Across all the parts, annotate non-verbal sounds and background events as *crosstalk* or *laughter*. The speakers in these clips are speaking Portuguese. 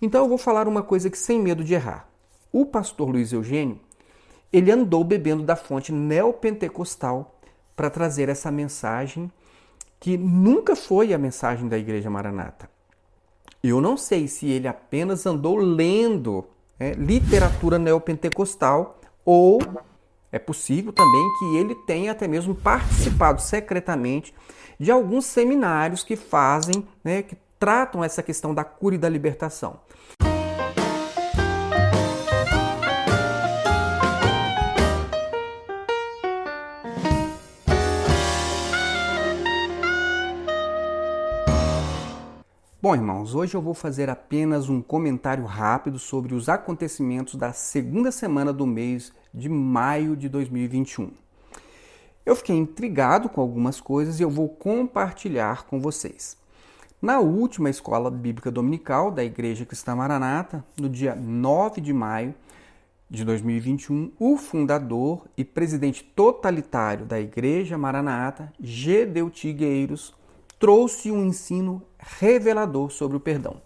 Então eu vou falar uma coisa que sem medo de errar. O pastor Luiz Eugênio, ele andou bebendo da fonte neopentecostal para trazer essa mensagem que nunca foi a mensagem da Igreja Maranata. Eu não sei se ele apenas andou lendo é, literatura neopentecostal ou é possível também que ele tenha até mesmo participado secretamente de alguns seminários que fazem, né, que tratam essa questão da cura e da libertação. Bom, irmãos, hoje eu vou fazer apenas um comentário rápido sobre os acontecimentos da segunda semana do mês de maio de 2021. Eu fiquei intrigado com algumas coisas e eu vou compartilhar com vocês. Na última escola bíblica dominical da Igreja Cristã Maranata, no dia 9 de maio de 2021, o fundador e presidente totalitário da Igreja Maranata, Gedeu Tigueiros, trouxe um ensino revelador sobre o perdão.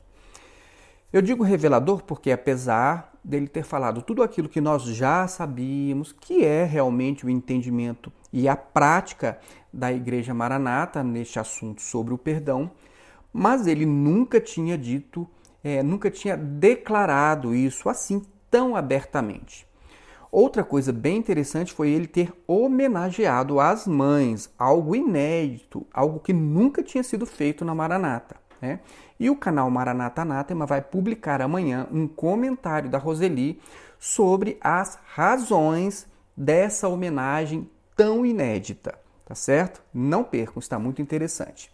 Eu digo revelador porque, apesar dele ter falado tudo aquilo que nós já sabíamos, que é realmente o entendimento e a prática da Igreja Maranata neste assunto sobre o perdão, mas ele nunca tinha dito, é, nunca tinha declarado isso assim tão abertamente. Outra coisa bem interessante foi ele ter homenageado as mães, algo inédito, algo que nunca tinha sido feito na Maranata. Né? E o canal Maranata Anátema vai publicar amanhã um comentário da Roseli sobre as razões dessa homenagem tão inédita, tá certo? Não percam, está muito interessante.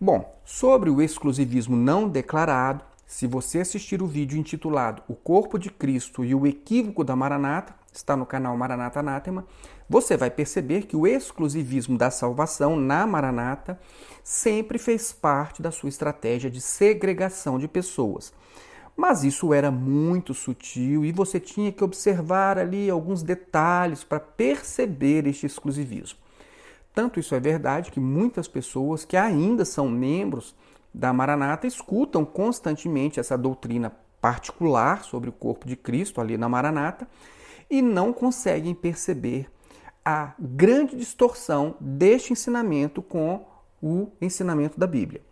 Bom, sobre o exclusivismo não declarado, se você assistir o vídeo intitulado O Corpo de Cristo e o Equívoco da Maranata, está no canal Maranata Anátema, você vai perceber que o exclusivismo da salvação na Maranata sempre fez parte da sua estratégia de segregação de pessoas. Mas isso era muito sutil e você tinha que observar ali alguns detalhes para perceber este exclusivismo. Tanto isso é verdade que muitas pessoas que ainda são membros da Maranata escutam constantemente essa doutrina particular sobre o corpo de Cristo ali na Maranata e não conseguem perceber a grande distorção deste ensinamento com o ensinamento da Bíblia.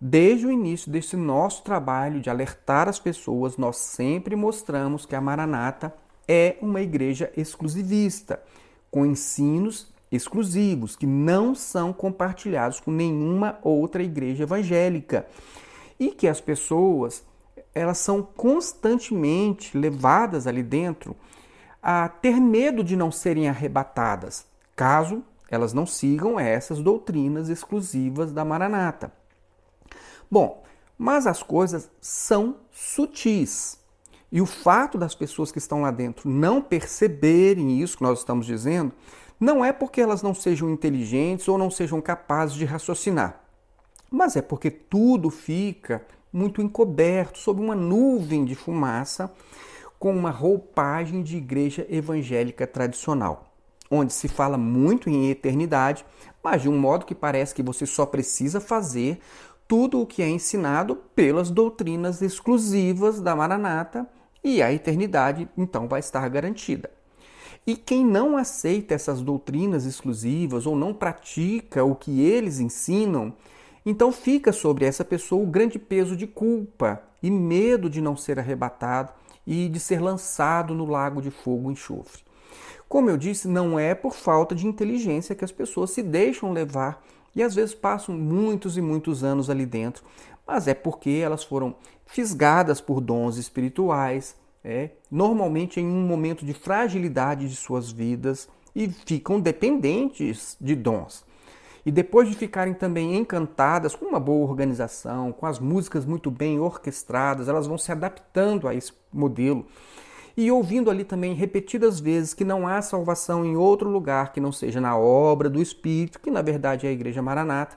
Desde o início desse nosso trabalho de alertar as pessoas, nós sempre mostramos que a Maranata é uma igreja exclusivista, com ensinos exclusivos que não são compartilhados com nenhuma outra igreja evangélica e que as pessoas elas são constantemente levadas ali dentro a ter medo de não serem arrebatadas, caso elas não sigam essas doutrinas exclusivas da Maranata. Bom, mas as coisas são sutis. E o fato das pessoas que estão lá dentro não perceberem isso que nós estamos dizendo não é porque elas não sejam inteligentes ou não sejam capazes de raciocinar, mas é porque tudo fica muito encoberto sob uma nuvem de fumaça com uma roupagem de igreja evangélica tradicional, onde se fala muito em eternidade, mas de um modo que parece que você só precisa fazer tudo o que é ensinado pelas doutrinas exclusivas da Maranata e a eternidade então vai estar garantida. E quem não aceita essas doutrinas exclusivas ou não pratica o que eles ensinam, então fica sobre essa pessoa o grande peso de culpa e medo de não ser arrebatado e de ser lançado no lago de fogo e enxofre. Como eu disse, não é por falta de inteligência que as pessoas se deixam levar e às vezes passam muitos e muitos anos ali dentro, mas é porque elas foram fisgadas por dons espirituais, é, normalmente em um momento de fragilidade de suas vidas e ficam dependentes de dons. E depois de ficarem também encantadas com uma boa organização, com as músicas muito bem orquestradas, elas vão se adaptando a esse modelo e ouvindo ali também repetidas vezes que não há salvação em outro lugar que não seja na obra do Espírito, que na verdade é a Igreja Maranata,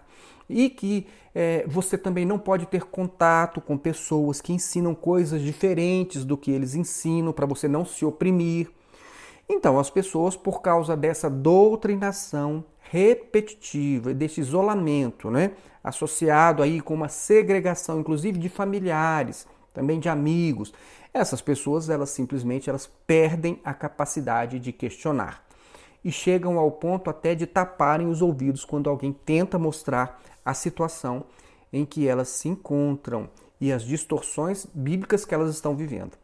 e que é, você também não pode ter contato com pessoas que ensinam coisas diferentes do que eles ensinam para você não se oprimir. Então, as pessoas, por causa dessa doutrinação repetitiva, desse isolamento, né, associado aí com uma segregação, inclusive de familiares, também de amigos. Essas pessoas, elas simplesmente elas perdem a capacidade de questionar e chegam ao ponto até de taparem os ouvidos quando alguém tenta mostrar a situação em que elas se encontram e as distorções bíblicas que elas estão vivendo.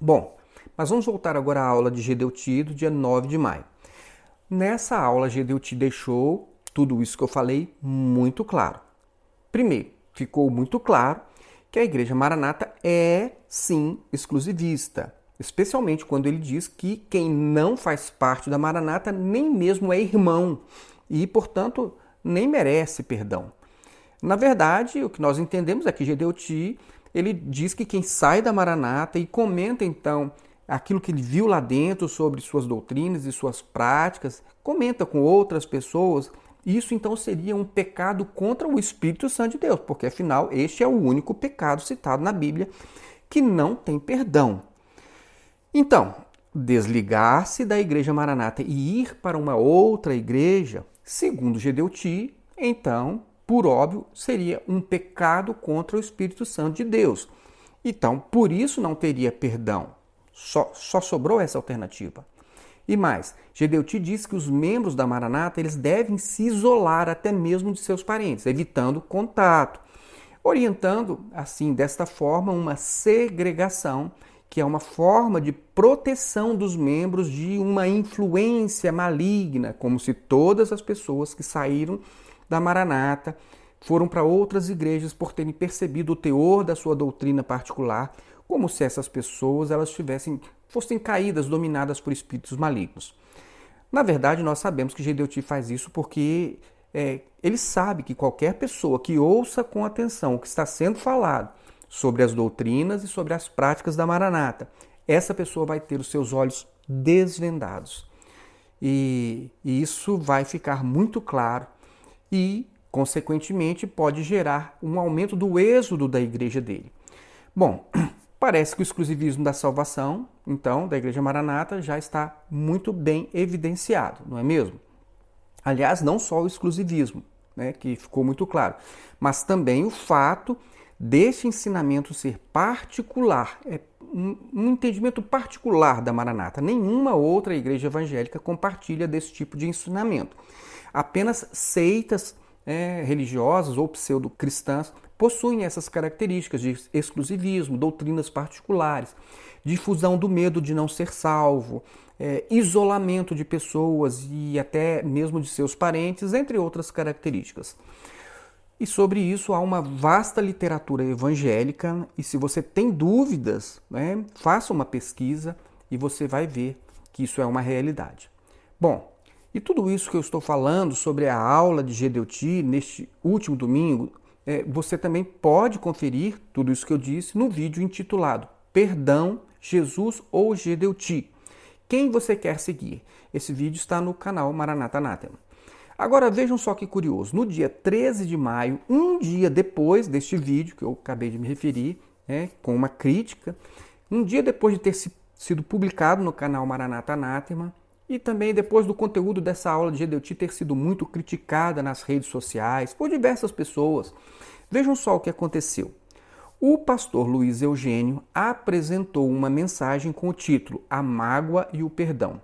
Bom, mas vamos voltar agora à aula de Gedeuti do dia 9 de maio. Nessa aula, Gedeuti deixou tudo isso que eu falei muito claro. Primeiro, ficou muito claro que a Igreja Maranata é sim exclusivista, especialmente quando ele diz que quem não faz parte da Maranata nem mesmo é irmão e, portanto, nem merece perdão. Na verdade, o que nós entendemos é que Gedeuti ele diz que quem sai da Maranata e comenta então aquilo que ele viu lá dentro sobre suas doutrinas e suas práticas, comenta com outras pessoas, isso então seria um pecado contra o Espírito Santo de Deus, porque afinal este é o único pecado citado na Bíblia que não tem perdão. Então, desligar-se da igreja Maranata e ir para uma outra igreja, segundo Gedeuti, então, por óbvio, seria um pecado contra o Espírito Santo de Deus. Então, por isso não teria perdão. Só, só sobrou essa alternativa. E mais, Gedeuti diz que os membros da Maranata eles devem se isolar até mesmo de seus parentes, evitando contato, orientando assim desta forma uma segregação, que é uma forma de proteção dos membros de uma influência maligna, como se todas as pessoas que saíram da Maranata foram para outras igrejas por terem percebido o teor da sua doutrina particular, como se essas pessoas elas tivessem fossem caídas, dominadas por espíritos malignos. Na verdade, nós sabemos que Gedeuti faz isso porque é, ele sabe que qualquer pessoa que ouça com atenção o que está sendo falado sobre as doutrinas e sobre as práticas da Maranata, essa pessoa vai ter os seus olhos desvendados. E, e isso vai ficar muito claro e, consequentemente, pode gerar um aumento do êxodo da igreja dele. Bom, *clears throat* Parece que o exclusivismo da salvação, então, da Igreja Maranata, já está muito bem evidenciado, não é mesmo? Aliás, não só o exclusivismo, né, que ficou muito claro, mas também o fato deste ensinamento ser particular, é um, um entendimento particular da Maranata. Nenhuma outra igreja evangélica compartilha desse tipo de ensinamento. Apenas seitas é, religiosas ou pseudo-cristãs possuem essas características de exclusivismo, doutrinas particulares, difusão do medo de não ser salvo, é, isolamento de pessoas e até mesmo de seus parentes, entre outras características. E sobre isso há uma vasta literatura evangélica, e se você tem dúvidas, né, faça uma pesquisa e você vai ver que isso é uma realidade. Bom, e tudo isso que eu estou falando sobre a aula de Gedeuti neste último domingo, é, você também pode conferir tudo isso que eu disse no vídeo intitulado Perdão, Jesus ou Gedeuti. Quem você quer seguir? Esse vídeo está no canal Maranata Anátema. Agora vejam só que curioso, no dia 13 de maio, um dia depois deste vídeo que eu acabei de me referir, né, com uma crítica, um dia depois de ter sido publicado no canal Maranata Anátema, e também depois do conteúdo dessa aula de Gedeuti ter sido muito criticada nas redes sociais por diversas pessoas. Vejam só o que aconteceu. O pastor Luiz Eugênio apresentou uma mensagem com o título A Mágoa e o Perdão,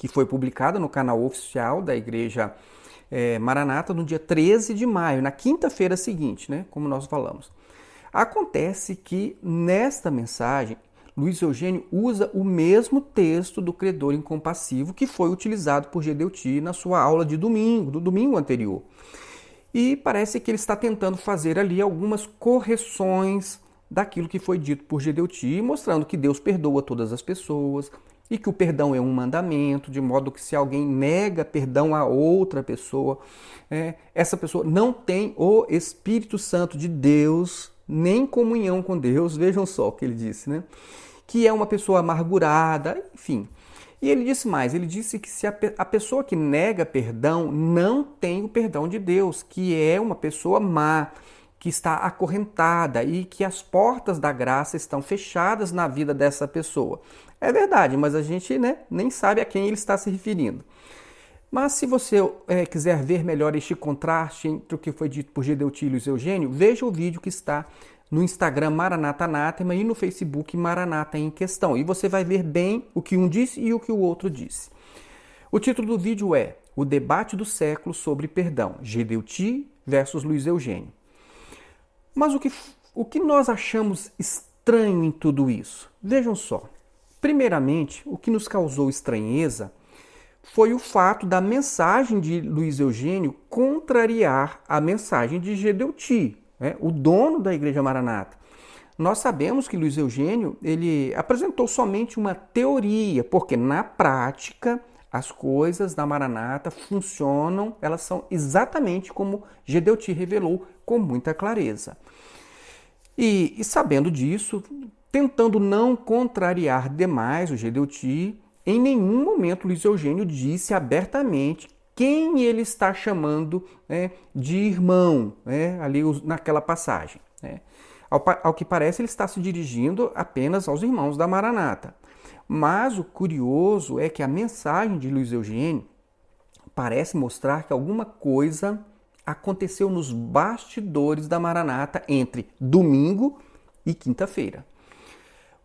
que foi publicada no canal oficial da Igreja é, Maranata no dia 13 de maio, na quinta-feira seguinte, né, como nós falamos. Acontece que nesta mensagem Luiz Eugênio usa o mesmo texto do credor incompassivo que foi utilizado por Gedeuti na sua aula de domingo, do domingo anterior. E parece que ele está tentando fazer ali algumas correções daquilo que foi dito por Gedeuti, mostrando que Deus perdoa todas as pessoas e que o perdão é um mandamento, de modo que se alguém nega perdão a outra pessoa, é, essa pessoa não tem o Espírito Santo de Deus nem comunhão com Deus, vejam só o que ele disse, né? Que é uma pessoa amargurada, enfim. E ele disse mais: ele disse que se a, a pessoa que nega perdão não tem o perdão de Deus, que é uma pessoa má, que está acorrentada e que as portas da graça estão fechadas na vida dessa pessoa. É verdade, mas a gente né, nem sabe a quem ele está se referindo. Mas se você é, quiser ver melhor este contraste entre o que foi dito por Gedeutílio e Eugênio, veja o vídeo que está no Instagram Maranata Anátema e no Facebook Maranata em Questão. E você vai ver bem o que um disse e o que o outro disse. O título do vídeo é O Debate do Século sobre Perdão, Gedeuti versus Luiz Eugênio. Mas o que, o que nós achamos estranho em tudo isso? Vejam só. Primeiramente, o que nos causou estranheza foi o fato da mensagem de Luiz Eugênio contrariar a mensagem de Gedeuti, né, o dono da Igreja Maranata. Nós sabemos que Luiz Eugênio ele apresentou somente uma teoria, porque na prática as coisas da Maranata funcionam, elas são exatamente como Gedeuti revelou com muita clareza. E, e sabendo disso, tentando não contrariar demais o Gedeuti, em nenhum momento Luiz Eugênio disse abertamente quem ele está chamando né, de irmão, né, ali naquela passagem. Né. Ao, ao, que parece, ele está se dirigindo apenas aos irmãos da Maranata. Mas o curioso é que a mensagem de Luiz Eugênio parece mostrar que alguma coisa aconteceu nos bastidores da Maranata entre domingo e quinta-feira.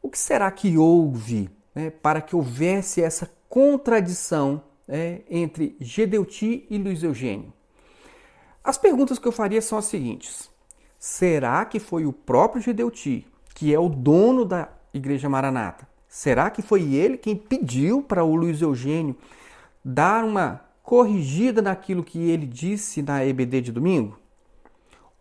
O que será que houve né, para que houvesse essa contradição né, entre Gedeuti e Luiz Eugênio? As perguntas que eu faria são as seguintes: será que foi o próprio Gedeuti, que é o dono da Igreja Maranata? Será que foi ele quem pediu para o Luiz Eugênio dar uma corrigida naquilo que ele disse na EBD de domingo?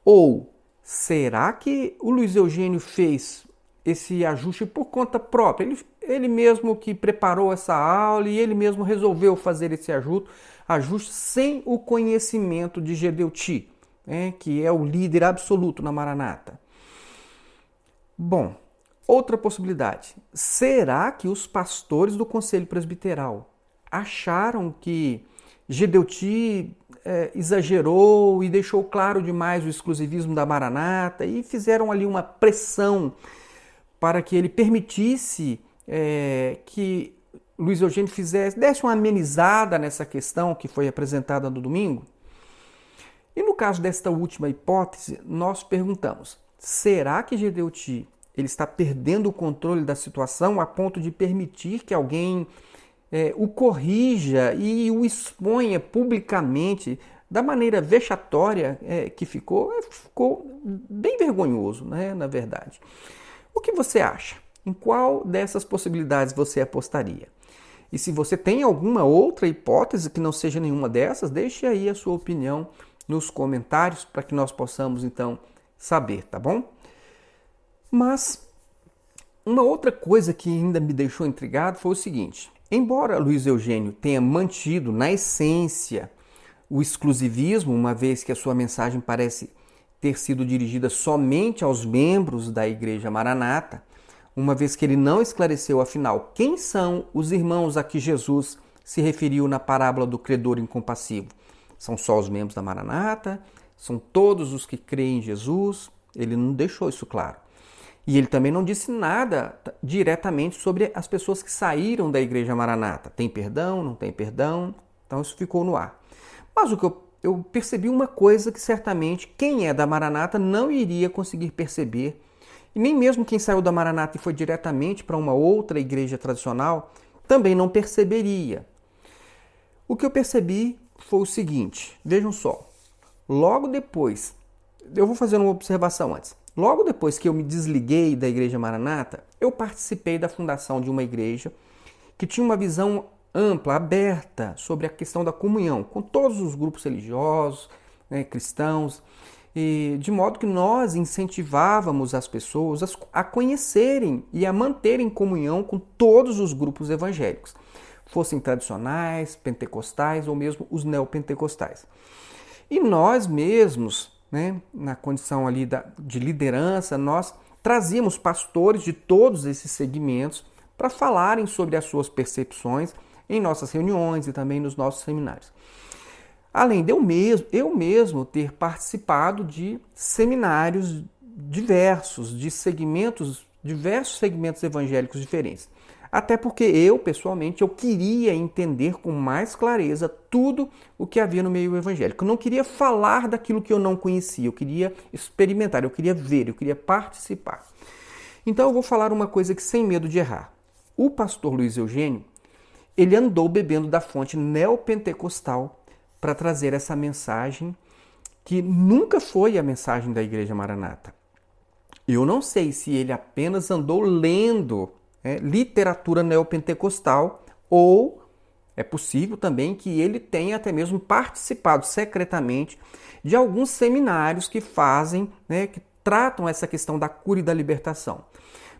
Ou será que o Luiz Eugênio fez esse ajuste por conta própria. Ele, ele mesmo que preparou essa aula e ele mesmo resolveu fazer esse ajuste, ajuste sem o conhecimento de Gedeuti, né, que é o líder absoluto na Maranata. Bom, outra possibilidade. Será que os pastores do Conselho Presbiteral acharam que Gedeuti é, exagerou e deixou claro demais o exclusivismo da Maranata e fizeram ali uma pressão para que ele permitisse é, que Luiz Eugênio fizesse, desse uma amenizada nessa questão que foi apresentada no domingo? E no caso desta última hipótese, nós perguntamos: será que Gedeuti ele está perdendo o controle da situação a ponto de permitir que alguém é, o corrija e o exponha publicamente da maneira vexatória é, que ficou? É, ficou bem vergonhoso, né, na verdade. O que você acha? Em qual dessas possibilidades você apostaria? E se você tem alguma outra hipótese que não seja nenhuma dessas, deixe aí a sua opinião nos comentários para que nós possamos então saber, tá bom? Mas uma outra coisa que ainda me deixou intrigado foi o seguinte: embora Luiz Eugênio tenha mantido na essência o exclusivismo, uma vez que a sua mensagem parece ter sido dirigida somente aos membros da Igreja Maranata, uma vez que ele não esclareceu afinal quem são os irmãos a que Jesus se referiu na parábola do credor incompassivo. São só os membros da Maranata? São todos os que creem em Jesus? Ele não deixou isso claro. E ele também não disse nada diretamente sobre as pessoas que saíram da igreja Maranata. Tem perdão? Não tem perdão? Então isso ficou no ar. Mas o que eu eu percebi uma coisa que certamente quem é da Maranata não iria conseguir perceber, e nem mesmo quem saiu da Maranata e foi diretamente para uma outra igreja tradicional também não perceberia. O que eu percebi foi o seguinte: vejam só, logo depois, eu vou fazer uma observação antes. Logo depois que eu me desliguei da igreja Maranata, eu participei da fundação de uma igreja que tinha uma visão ampla, aberta sobre a questão da comunhão com todos os grupos religiosos, né, cristãos, e de modo que nós incentivávamos as pessoas a conhecerem e a manterem comunhão com todos os grupos evangélicos, fossem tradicionais, pentecostais ou mesmo os neopentecostais. E nós mesmos, né, na condição ali da, de liderança, nós trazíamos pastores de todos esses segmentos para falarem sobre as suas percepções em nossas reuniões e também nos nossos seminários. Além de eu mesmo, eu mesmo ter participado de seminários diversos, de segmentos diversos segmentos evangélicos diferentes. Até porque eu, pessoalmente, eu queria entender com mais clareza tudo o que havia no meio evangélico. Eu não queria falar daquilo que eu não conhecia, eu queria experimentar, eu queria ver, eu queria participar. Então eu vou falar uma coisa que sem medo de errar. O pastor Luiz Eugênio, ele andou bebendo da fonte neopentecostal para trazer essa mensagem que nunca foi a mensagem da Igreja Maranata. Eu não sei se ele apenas andou lendo é, literatura neopentecostal, ou é possível também que ele tenha até mesmo participado secretamente de alguns seminários que fazem, né, que tratam essa questão da cura e da libertação.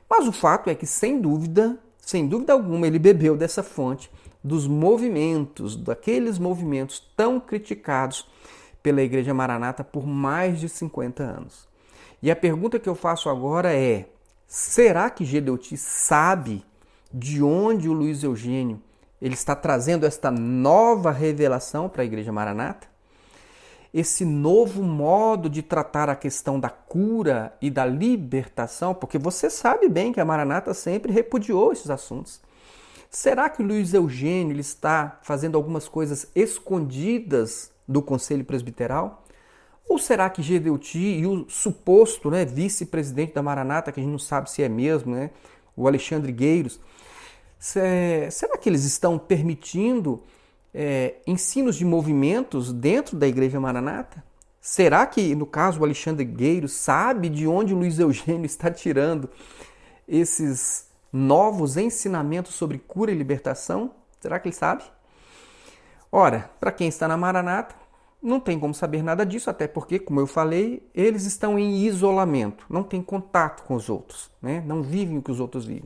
Mas o fato é que, sem dúvida, sem dúvida alguma, ele bebeu dessa fonte dos movimentos, daqueles movimentos tão criticados pela Igreja Maranata por mais de 50 anos. E a pergunta que eu faço agora é: Será que Gedeuti sabe de onde o Luiz Eugênio ele está trazendo esta nova revelação para a Igreja Maranata? Esse novo modo de tratar a questão da cura e da libertação, porque você sabe bem que a Maranata sempre repudiou esses assuntos. Será que o Luiz Eugênio ele está fazendo algumas coisas escondidas do Conselho Presbiteral? Ou será que Gedeuti e o suposto né, vice-presidente da Maranata, que a gente não sabe se é mesmo, né, o Alexandre Gueiros, será que eles estão permitindo é, ensinos de movimentos dentro da Igreja Maranata? Será que, no caso, o Alexandre Gueiros sabe de onde o Luiz Eugênio está tirando esses novos ensinamentos sobre cura e libertação? Será que ele sabe? Ora, para quem está na Maranata, não tem como saber nada disso, até porque, como eu falei, eles estão em isolamento, não têm contato com os outros, né? não vivem o que os outros vivem.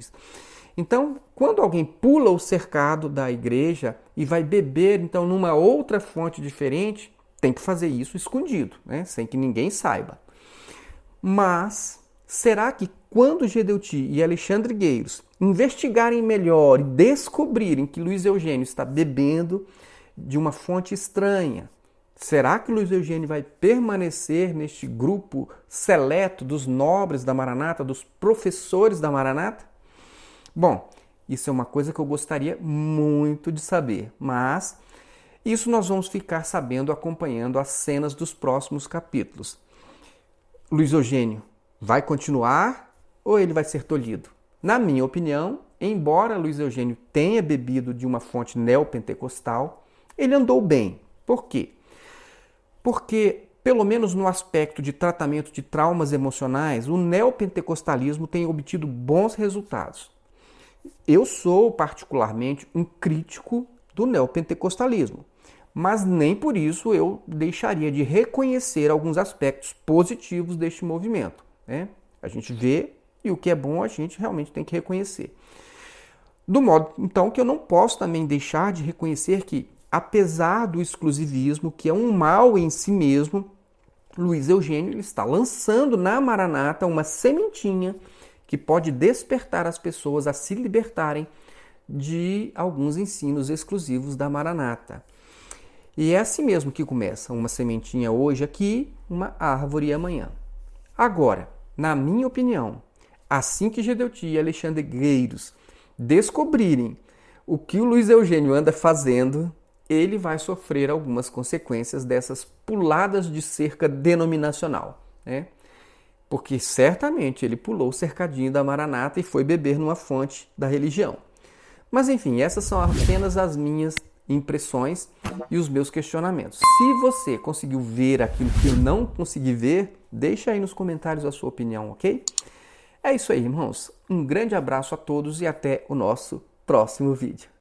Então, quando alguém pula o cercado da igreja e vai beber então numa outra fonte diferente, tem que fazer isso escondido, né? sem que ninguém saiba. Mas será que quando Gedeuti e Alexandre Gueiros investigarem melhor e descobrirem que Luiz Eugênio está bebendo de uma fonte estranha, Será que Luiz Eugênio vai permanecer neste grupo seleto dos nobres da Maranata, dos professores da Maranata? Bom, isso é uma coisa que eu gostaria muito de saber, mas isso nós vamos ficar sabendo acompanhando as cenas dos próximos capítulos. Luiz Eugênio vai continuar ou ele vai ser tolhido? Na minha opinião, embora Luiz Eugênio tenha bebido de uma fonte neopentecostal, ele andou bem. Por quê? Porque, pelo menos no aspecto de tratamento de traumas emocionais, o neopentecostalismo tem obtido bons resultados. Eu sou, particularmente, um crítico do neopentecostalismo, mas nem por isso eu deixaria de reconhecer alguns aspectos positivos deste movimento. Né? A gente vê e o que é bom a gente realmente tem que reconhecer. Do modo, então, que eu não posso também deixar de reconhecer que apesar do exclusivismo, que é um mal em si mesmo, Luiz Eugênio está lançando na Maranata uma sementinha que pode despertar as pessoas a se libertarem de alguns ensinos exclusivos da Maranata. E é assim mesmo que começa, uma sementinha hoje aqui, uma árvore amanhã. Agora, na minha opinião, assim que Gedeuti e Alexandre Gueiros descobrirem o que o Luiz Eugênio anda fazendo, ele vai sofrer algumas consequências dessas puladas de cerca denominacional, né? Porque certamente ele pulou o cercadinho da Maranata e foi beber numa fonte da religião. Mas enfim, essas são apenas as minhas impressões e os meus questionamentos. Se você conseguiu ver aquilo que eu não consegui ver, deixa aí nos comentários a sua opinião, ok? É isso aí, irmãos. Um grande abraço a todos e até o nosso próximo vídeo.